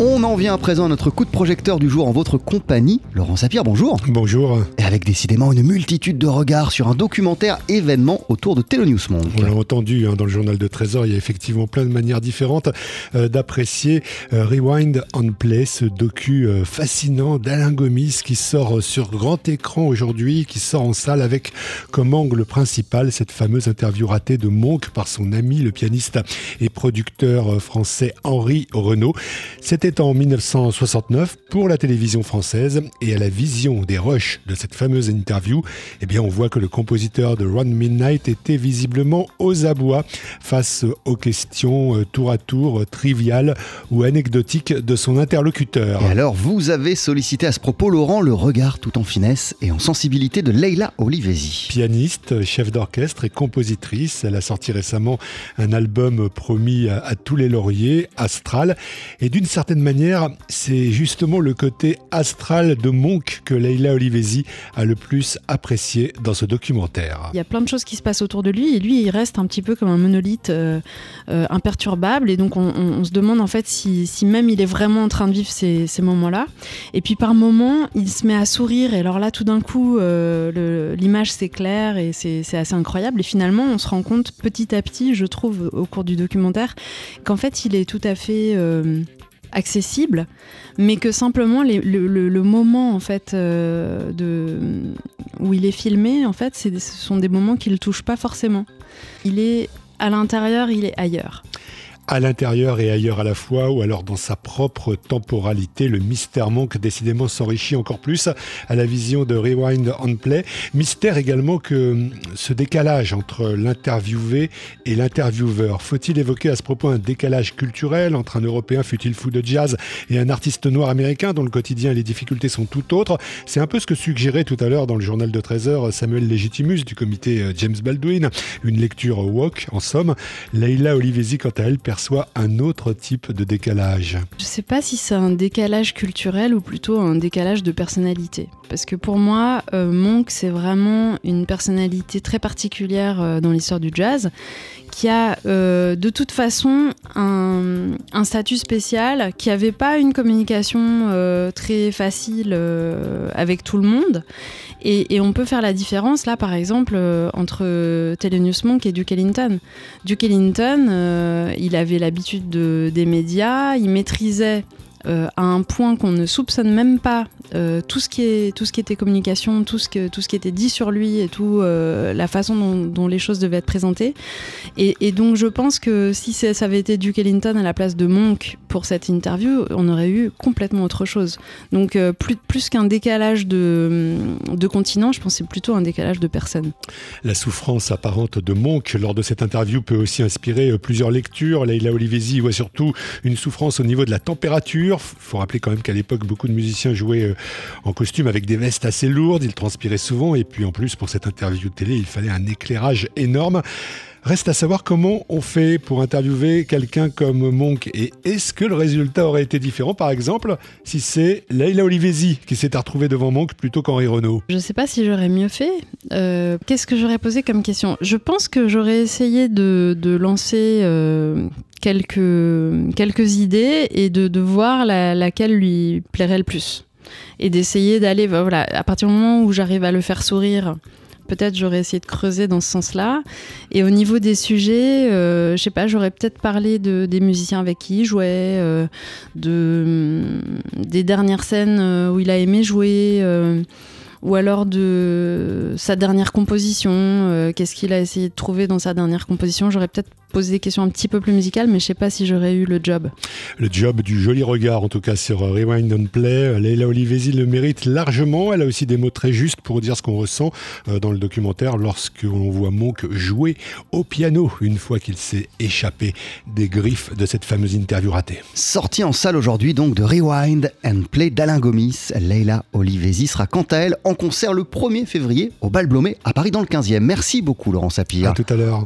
On en vient à présent à notre coup de projecteur du jour en votre compagnie. Laurent Sapir, bonjour. Bonjour. Et avec décidément une multitude de regards sur un documentaire événement autour de Telenews Monk. On l'a entendu hein, dans le journal de Trésor, il y a effectivement plein de manières différentes euh, d'apprécier euh, Rewind on Play, ce docu euh, fascinant d'Alain Gomis qui sort sur grand écran aujourd'hui, qui sort en salle avec comme angle principal cette fameuse interview ratée de Monk par son ami, le pianiste et producteur français Henri Renault. C'était en 1969 pour la télévision française et à la vision des rushs de cette fameuse interview, eh bien on voit que le compositeur de Run Midnight était visiblement aux abois face aux questions euh, tour à tour euh, triviales ou anecdotiques de son interlocuteur. Et alors, vous avez sollicité à ce propos, Laurent, le regard tout en finesse et en sensibilité de Leila Olivesi. Pianiste, chef d'orchestre et compositrice, elle a sorti récemment un album promis à, à tous les lauriers, Astral, et d'une certaine manière, c'est justement le côté astral de Monk que Leila Olivesi a le plus apprécié dans ce documentaire. Il y a plein de choses qui se passent autour de lui et lui, il reste un petit peu comme un monolithe euh, euh, imperturbable et donc on, se demande en fait si, même il est vraiment en train de vivre ces, moments-là. Et puis par moments, il se met à sourire et alors là, tout d'un coup, euh, l'image s'éclaire et c'est assez incroyable. Et finalement, on se rend compte petit à petit, je trouve, au cours du documentaire, qu'en fait, il est tout à fait accessible, mais que simplement le, moment en fait euh, de, où il est filmé, en fait, ce sont des moments qui le touchent pas forcément. Il est à l'intérieur, il est ailleurs à l'intérieur et ailleurs à la fois, ou alors dans sa propre temporalité. Le mystère manque décidément s'enrichit encore plus à la vision de Rewind on Play. Mystère également que ce décalage entre l'interviewé et l'intervieweur. Faut-il évoquer à ce propos un décalage culturel entre un Européen fut-il fou de jazz et un artiste noir américain dont le quotidien et les difficultés sont tout autres? C'est un peu ce que suggérait tout à l'heure dans le journal de 13h Samuel Legitimus du comité James Baldwin, une lecture walk en somme. Leila Olivesi quant à elle un autre type de décalage. Je ne sais pas si c'est un décalage culturel ou plutôt un décalage de personnalité. Parce que pour moi, euh, Monk, c'est vraiment une personnalité très particulière euh, dans l'histoire du jazz, qui a euh, de toute façon un, statut spécial, qui n'avait pas une communication euh, très facile euh, avec tout le monde. Et, on peut faire la différence là, par exemple, entre Telenews Monk et Duke Ellington. Duke Ellington, il avait l'habitude de, des médias, il maîtrisait euh, à un point qu'on ne soupçonne même pas euh, tout, ce qui est, tout ce qui était communication, tout ce, que, tout ce qui était dit sur lui et tout euh, la façon dont, dont, les choses devaient être présentées. Et, et donc je pense que si ça avait été Duke Ellington à la place de Monk pour cette interview, on aurait eu complètement autre chose. Donc euh, plus, plus qu'un décalage de, de continent, je pense que c'est plutôt un décalage de personnes. La souffrance apparente de Monk lors de cette interview peut aussi inspirer plusieurs lectures. Leila Olivesi voit surtout une souffrance au niveau de la température. Il faut rappeler quand même qu'à l'époque, beaucoup de musiciens jouaient en costume avec des vestes assez lourdes, ils transpiraient souvent et puis en plus pour cette interview télé, il fallait un éclairage énorme. Reste à savoir comment on fait pour interviewer quelqu'un comme Monk et est-ce que le résultat aurait été différent par exemple si c'est Leila Olivesi qui s'est retrouvée devant Monk plutôt qu'Henri Renault Je sais pas si j'aurais mieux fait. Euh, Qu'est-ce que j'aurais posé comme question? Je pense que j'aurais essayé de, lancer euh, quelques, idées et de, voir la, laquelle lui plairait le plus. Et d'essayer d'aller voilà à partir du moment où j'arrive à le faire sourire peut-être j'aurais essayé de creuser dans ce sens-là. Et au niveau des sujets, euh, je sais pas, j'aurais peut-être parlé de, des musiciens avec qui il jouait, euh, de, des dernières scènes euh, où il a aimé jouer. Euh, ou alors de sa dernière composition, qu'est-ce qu'il a essayé de trouver dans sa dernière composition. J'aurais peut-être posé des questions un petit peu plus musicales, mais je sais pas si j'aurais eu le job. Le job du joli regard, en tout cas sur Rewind and Play. Leila Olivesi le mérite largement. Elle a aussi des mots très justes pour dire ce qu'on ressent euh, dans le documentaire lorsque l'on voit Monk jouer au piano une fois qu'il s'est échappé des griffes de cette fameuse interview ratée. Sortie en salle aujourd'hui donc de Rewind and Play d'Alain Gomis. Leila Olivesi sera quant à elle en concert le 1er février au Bal Blomet à Paris dans le 15e. Merci beaucoup Laurent Sapir. À tout à l'heure.